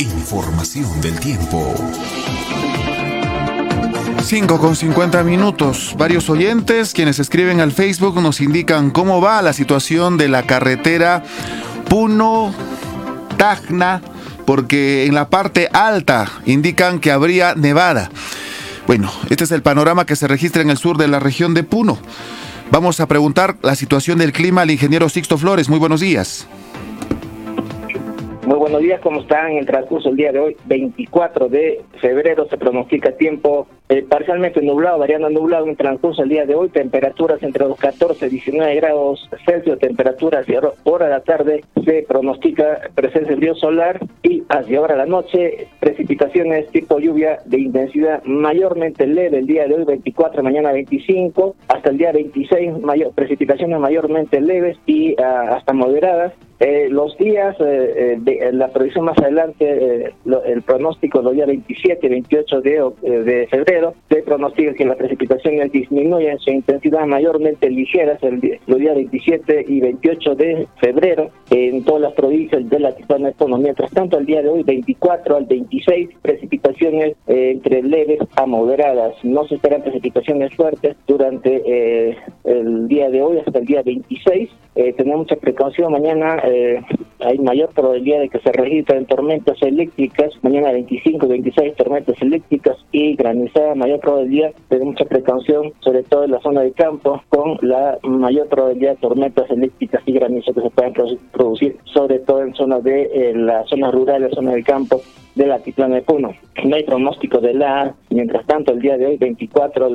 Información del tiempo. 5 con 50 minutos. Varios oyentes quienes escriben al Facebook nos indican cómo va la situación de la carretera Puno-Tacna, porque en la parte alta indican que habría nevada. Bueno, este es el panorama que se registra en el sur de la región de Puno. Vamos a preguntar la situación del clima al ingeniero Sixto Flores. Muy buenos días. Muy buenos días, ¿cómo están? En el transcurso del día de hoy, 24 de febrero, se pronostica tiempo eh, parcialmente nublado, variando nublado en transcurso del día de hoy, temperaturas entre los 14 y 19 grados Celsius, temperaturas hacia hora de la tarde, se pronostica presencia de río solar y hacia hora de la noche, precipitaciones tipo lluvia de intensidad mayormente leve el día de hoy, 24, mañana 25, hasta el día 26, mayor, precipitaciones mayormente leves y ah, hasta moderadas, eh, los días, eh, eh, de, la previsión más adelante, el pronóstico los días 27 y 28 de, de febrero, se pronostica que las precipitaciones disminuyen su intensidad mayormente ligeras el, los días 27 y 28 de febrero en todas las provincias de la Economía. Mientras tanto, el día de hoy, 24 al 26, precipitaciones entre leves a moderadas. No se esperan precipitaciones fuertes durante el día de hoy hasta el día 26. Tenemos mucha precaución. Mañana eh, hay mayor probabilidad de que se registren tormentas eléctricas, mañana 25, 26 tormentas eléctricas y granizada, mayor probabilidad de mucha precaución, sobre todo en la zona de campo, con la mayor probabilidad de tormentas eléctricas y granizadas que se puedan producir, sobre todo en zonas de eh, la zona rural, la zona de campo de la altiplano. No hay pronóstico de la, mientras tanto, el día de hoy, 24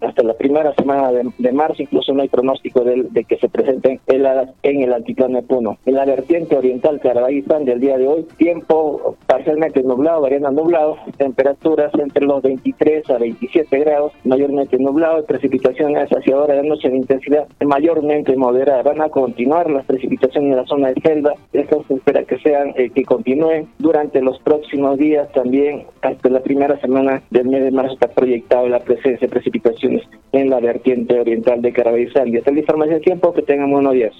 hasta la primera semana de, marzo, incluso no hay pronóstico de, que se presenten en el altiplano de. En la vertiente oriental Carabayizán del día de hoy, tiempo parcialmente nublado, variando nublado, temperaturas entre los 23 a 27 grados, mayormente nublado, precipitaciones hacia ahora de noche de intensidad mayormente moderada. Van a continuar las precipitaciones en la zona de selva, esto se espera que sean, eh, que continúen durante los próximos próximos días también, hasta la primera semana del mes de marzo, está proyectado la presencia de precipitaciones en la vertiente oriental de Carabizal. Y hasta la información de tiempo, que tengan buenos días.